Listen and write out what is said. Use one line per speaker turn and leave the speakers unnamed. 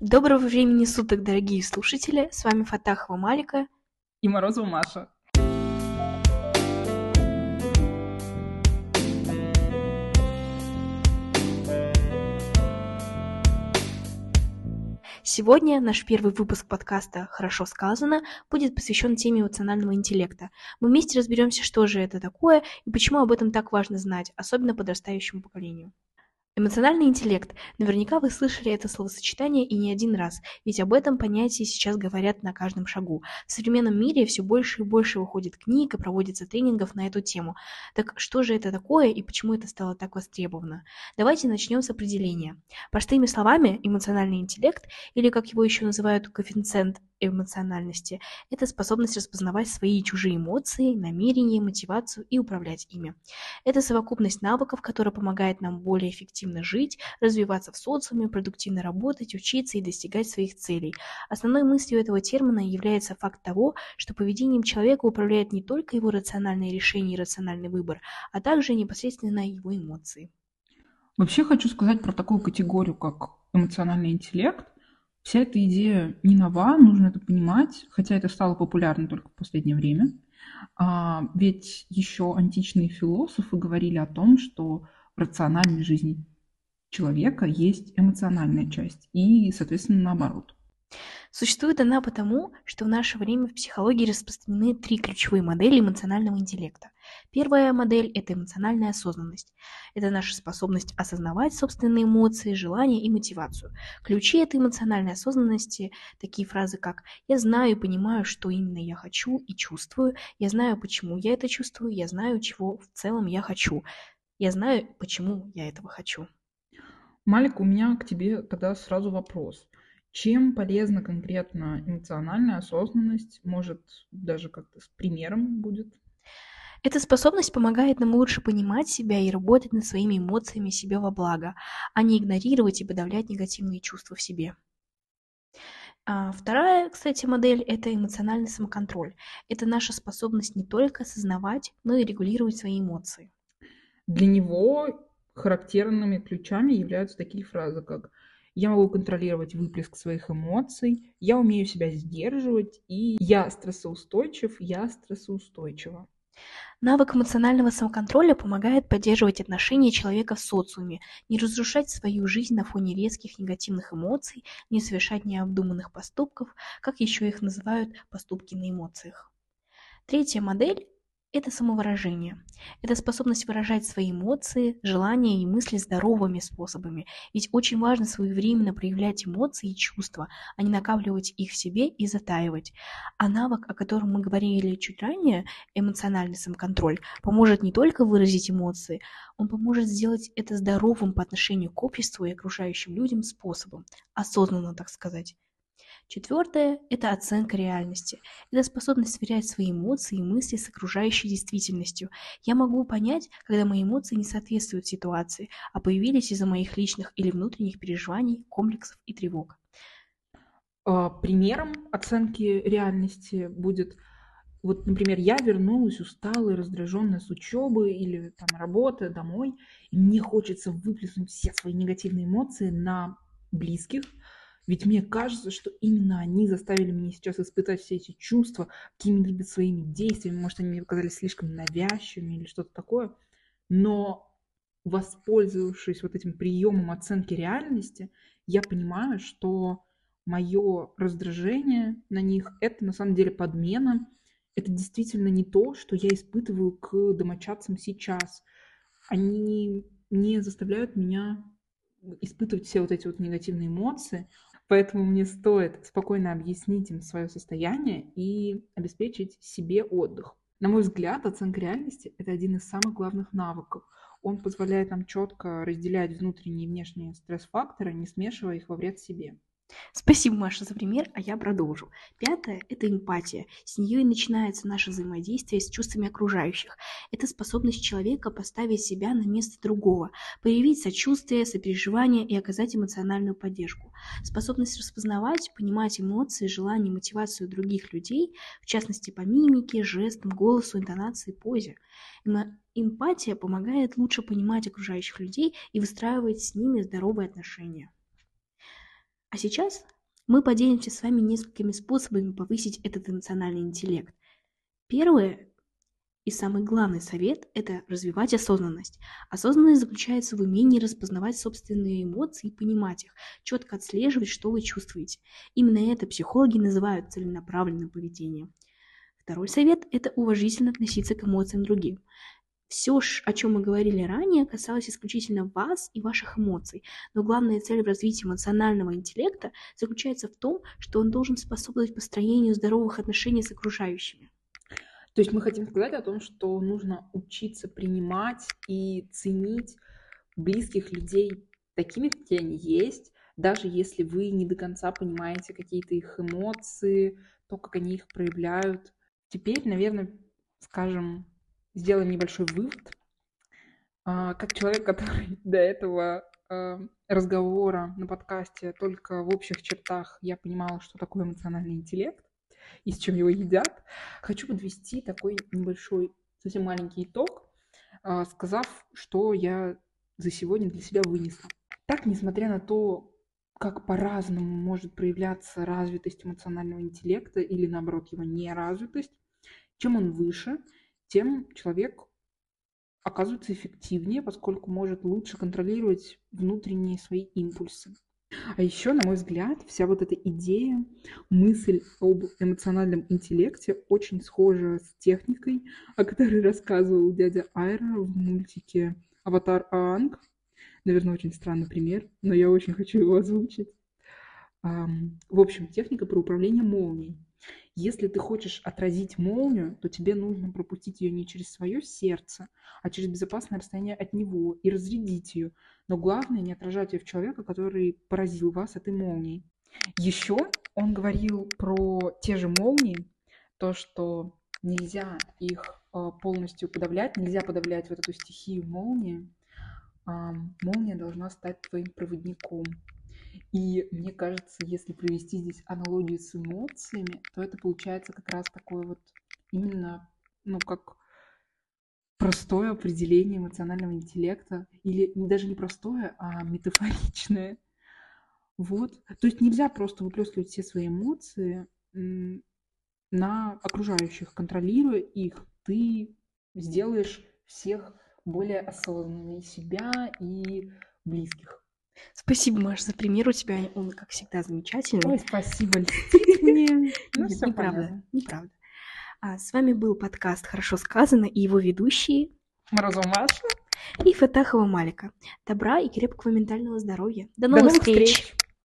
Доброго времени суток, дорогие слушатели! С вами Фатахова Малика
и Морозова Маша.
Сегодня наш первый выпуск подкаста «Хорошо сказано» будет посвящен теме эмоционального интеллекта. Мы вместе разберемся, что же это такое и почему об этом так важно знать, особенно подрастающему поколению. Эмоциональный интеллект. Наверняка вы слышали это словосочетание и не один раз, ведь об этом понятии сейчас говорят на каждом шагу. В современном мире все больше и больше выходит книг и проводится тренингов на эту тему. Так что же это такое и почему это стало так востребовано? Давайте начнем с определения. Простыми словами, эмоциональный интеллект, или как его еще называют коэффициент эмоциональности – это способность распознавать свои и чужие эмоции, намерения, мотивацию и управлять ими. Это совокупность навыков, которая помогает нам более эффективно жить, развиваться в социуме, продуктивно работать, учиться и достигать своих целей. Основной мыслью этого термина является факт того, что поведением человека управляет не только его рациональное решение и рациональный выбор, а также непосредственно его эмоции.
Вообще хочу сказать про такую категорию, как эмоциональный интеллект – Вся эта идея не нова, нужно это понимать, хотя это стало популярно только в последнее время. А, ведь еще античные философы говорили о том, что в рациональной жизни человека есть эмоциональная часть и, соответственно, наоборот.
Существует она потому, что в наше время в психологии распространены три ключевые модели эмоционального интеллекта. Первая модель – это эмоциональная осознанность. Это наша способность осознавать собственные эмоции, желания и мотивацию. Ключи этой эмоциональной осознанности – такие фразы, как «я знаю и понимаю, что именно я хочу и чувствую», «я знаю, почему я это чувствую», «я знаю, чего в целом я хочу», «я знаю, почему я этого хочу».
Малик, у меня к тебе тогда сразу вопрос. Чем полезна конкретно эмоциональная осознанность? Может, даже как-то с примером будет?
Эта способность помогает нам лучше понимать себя и работать над своими эмоциями себе во благо, а не игнорировать и подавлять негативные чувства в себе. А вторая, кстати, модель – это эмоциональный самоконтроль. Это наша способность не только осознавать, но и регулировать свои эмоции.
Для него характерными ключами являются такие фразы, как я могу контролировать выплеск своих эмоций, я умею себя сдерживать, и я стрессоустойчив, я стрессоустойчива.
Навык эмоционального самоконтроля помогает поддерживать отношения человека в социуме, не разрушать свою жизнь на фоне резких негативных эмоций, не совершать необдуманных поступков, как еще их называют поступки на эмоциях. Третья модель это самовыражение. Это способность выражать свои эмоции, желания и мысли здоровыми способами. Ведь очень важно своевременно проявлять эмоции и чувства, а не накапливать их в себе и затаивать. А навык, о котором мы говорили чуть ранее, эмоциональный самоконтроль, поможет не только выразить эмоции, он поможет сделать это здоровым по отношению к обществу и окружающим людям способом, осознанно, так сказать. Четвертое – это оценка реальности. Это способность сверять свои эмоции и мысли с окружающей действительностью. Я могу понять, когда мои эмоции не соответствуют ситуации, а появились из-за моих личных или внутренних переживаний, комплексов и тревог.
А, примером оценки реальности будет вот, например, я вернулась усталая, раздраженная с учебы или там работы домой, и мне хочется выплеснуть все свои негативные эмоции на близких, ведь мне кажется, что именно они заставили меня сейчас испытать все эти чувства какими-либо своими действиями. Может, они мне показались слишком навязчивыми или что-то такое. Но воспользовавшись вот этим приемом оценки реальности, я понимаю, что мое раздражение на них – это на самом деле подмена. Это действительно не то, что я испытываю к домочадцам сейчас. Они не заставляют меня испытывать все вот эти вот негативные эмоции. Поэтому мне стоит спокойно объяснить им свое состояние и обеспечить себе отдых. На мой взгляд, оценка реальности – это один из самых главных навыков. Он позволяет нам четко разделять внутренние и внешние стресс-факторы, не смешивая их во вред себе.
Спасибо, Маша, за пример, а я продолжу. Пятое – это эмпатия. С нее и начинается наше взаимодействие с чувствами окружающих. Это способность человека поставить себя на место другого, проявить сочувствие, сопереживание и оказать эмоциональную поддержку. Способность распознавать, понимать эмоции, желания, мотивацию других людей, в частности по мимике, жестам, голосу, интонации, позе. Эмпатия помогает лучше понимать окружающих людей и выстраивать с ними здоровые отношения. А сейчас мы поделимся с вами несколькими способами повысить этот эмоциональный интеллект. Первое и самый главный совет – это развивать осознанность. Осознанность заключается в умении распознавать собственные эмоции и понимать их, четко отслеживать, что вы чувствуете. Именно это психологи называют целенаправленным поведением. Второй совет – это уважительно относиться к эмоциям других. Все, о чем мы говорили ранее, касалось исключительно вас и ваших эмоций, но главная цель в развитии эмоционального интеллекта заключается в том, что он должен способствовать построению здоровых отношений с окружающими.
То есть мы хотим сказать о том, что нужно учиться принимать и ценить близких людей такими, какие они есть, даже если вы не до конца понимаете какие-то их эмоции, то, как они их проявляют. Теперь, наверное, скажем, сделаем небольшой вывод. А, как человек, который до этого а, разговора на подкасте только в общих чертах я понимала, что такое эмоциональный интеллект и с чем его едят, хочу подвести такой небольшой, совсем маленький итог, а, сказав, что я за сегодня для себя вынесла. Так, несмотря на то, как по-разному может проявляться развитость эмоционального интеллекта или, наоборот, его неразвитость, чем он выше, тем человек оказывается эффективнее, поскольку может лучше контролировать внутренние свои импульсы. А еще, на мой взгляд, вся вот эта идея, мысль об эмоциональном интеллекте очень схожа с техникой, о которой рассказывал дядя Айра в мультике «Аватар Аанг». Наверное, очень странный пример, но я очень хочу его озвучить. В общем, техника про управление молнией. Если ты хочешь отразить молнию, то тебе нужно пропустить ее не через свое сердце, а через безопасное расстояние от него и разрядить ее. Но главное не отражать ее в человека, который поразил вас этой молнией. Еще он говорил про те же молнии, то, что нельзя их а, полностью подавлять, нельзя подавлять вот эту стихию молнии. Молния должна стать твоим проводником. И мне кажется, если провести здесь аналогию с эмоциями, то это получается как раз такое вот именно, ну, как простое определение эмоционального интеллекта, или даже не простое, а метафоричное. Вот. То есть нельзя просто выплескивать все свои эмоции на окружающих, контролируя их. Ты сделаешь всех более осознанными себя и близких.
Спасибо, Маша, за пример. У тебя он, как всегда, замечательный.
Ой, спасибо, льстит мне.
Ну, неправда, неправда. А, с вами был подкаст «Хорошо сказано» и его ведущие
Морозова Маша
и Фатахова Малика. Добра и крепкого ментального здоровья. До новых, До новых встреч! встреч!